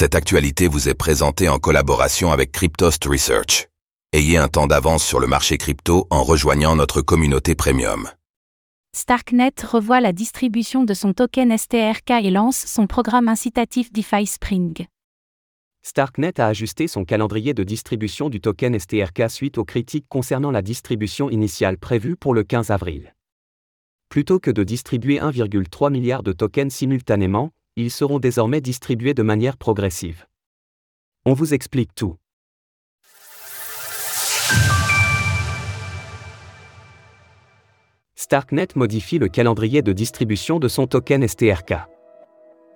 Cette actualité vous est présentée en collaboration avec Cryptost Research. Ayez un temps d'avance sur le marché crypto en rejoignant notre communauté premium. Starknet revoit la distribution de son token STRK et lance son programme incitatif DeFi Spring. Starknet a ajusté son calendrier de distribution du token STRK suite aux critiques concernant la distribution initiale prévue pour le 15 avril. Plutôt que de distribuer 1,3 milliard de tokens simultanément, ils seront désormais distribués de manière progressive. On vous explique tout. Starknet modifie le calendrier de distribution de son token STRK.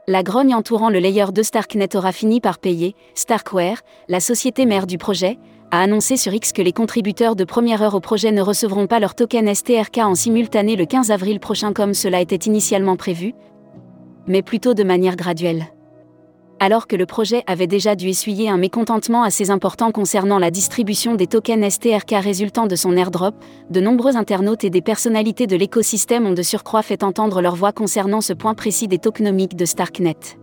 La grogne entourant le layer de Starknet aura fini par payer. Starkware, la société mère du projet, a annoncé sur X que les contributeurs de première heure au projet ne recevront pas leur token STRK en simultané le 15 avril prochain comme cela était initialement prévu, mais plutôt de manière graduelle alors que le projet avait déjà dû essuyer un mécontentement assez important concernant la distribution des tokens STRK résultant de son airdrop, de nombreux internautes et des personnalités de l'écosystème ont de surcroît fait entendre leur voix concernant ce point précis des tokenomiques de Starknet.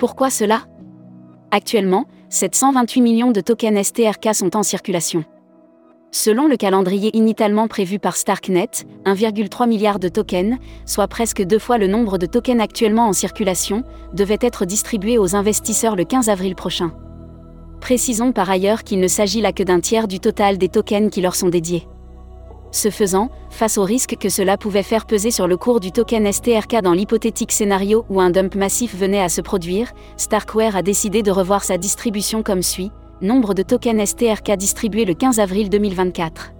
Pourquoi cela? Actuellement, 728 millions de tokens STRK sont en circulation. Selon le calendrier initialement prévu par Starknet, 1,3 milliard de tokens, soit presque deux fois le nombre de tokens actuellement en circulation, devaient être distribués aux investisseurs le 15 avril prochain. Précisons par ailleurs qu'il ne s'agit là que d'un tiers du total des tokens qui leur sont dédiés. Ce faisant, face au risque que cela pouvait faire peser sur le cours du token STRK dans l'hypothétique scénario où un dump massif venait à se produire, Starkware a décidé de revoir sa distribution comme suit Nombre de tokens STRK distribués le 15 avril 2024.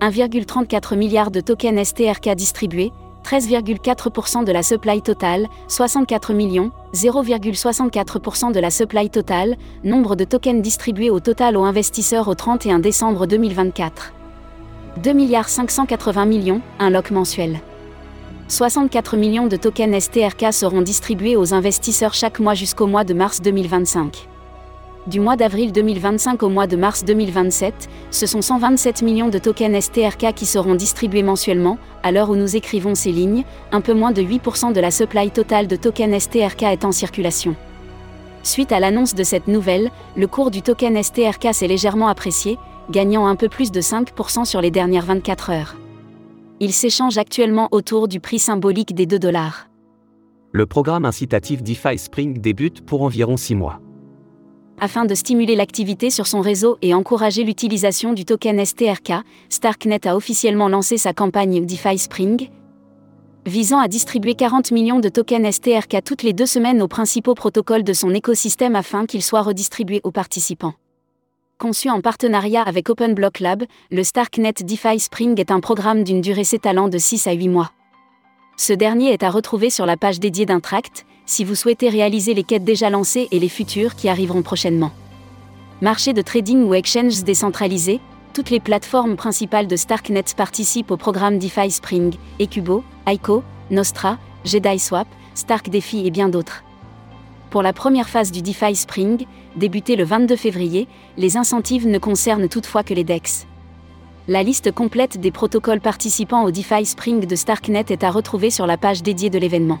1,34 milliard de tokens STRK distribués, 13,4% de la supply totale, 64 millions, 0,64% de la supply totale, nombre de tokens distribués au total aux investisseurs au 31 décembre 2024. 2 milliards 580 millions, un lock mensuel. 64 millions de tokens STRK seront distribués aux investisseurs chaque mois jusqu'au mois de mars 2025. Du mois d'avril 2025 au mois de mars 2027, ce sont 127 millions de tokens STRK qui seront distribués mensuellement, à l'heure où nous écrivons ces lignes, un peu moins de 8% de la supply totale de tokens STRK est en circulation. Suite à l'annonce de cette nouvelle, le cours du token STRK s'est légèrement apprécié, gagnant un peu plus de 5% sur les dernières 24 heures. Il s'échange actuellement autour du prix symbolique des 2 dollars. Le programme incitatif DeFi Spring débute pour environ 6 mois afin de stimuler l'activité sur son réseau et encourager l'utilisation du token STRK, Starknet a officiellement lancé sa campagne DeFi Spring, visant à distribuer 40 millions de tokens STRK toutes les deux semaines aux principaux protocoles de son écosystème afin qu'ils soient redistribués aux participants. Conçu en partenariat avec OpenBlock Lab, le Starknet DeFi Spring est un programme d'une durée s'étalant de 6 à 8 mois. Ce dernier est à retrouver sur la page dédiée d'un tract, si vous souhaitez réaliser les quêtes déjà lancées et les futures qui arriveront prochainement. Marché de trading ou exchanges décentralisés, toutes les plateformes principales de Starknet participent au programme DeFi Spring, Ecubo, ICO, Nostra, Jedi Swap, Stark DeFi et bien d'autres. Pour la première phase du DeFi Spring, débutée le 22 février, les incentives ne concernent toutefois que les DEX. La liste complète des protocoles participants au DeFi Spring de Starknet est à retrouver sur la page dédiée de l'événement.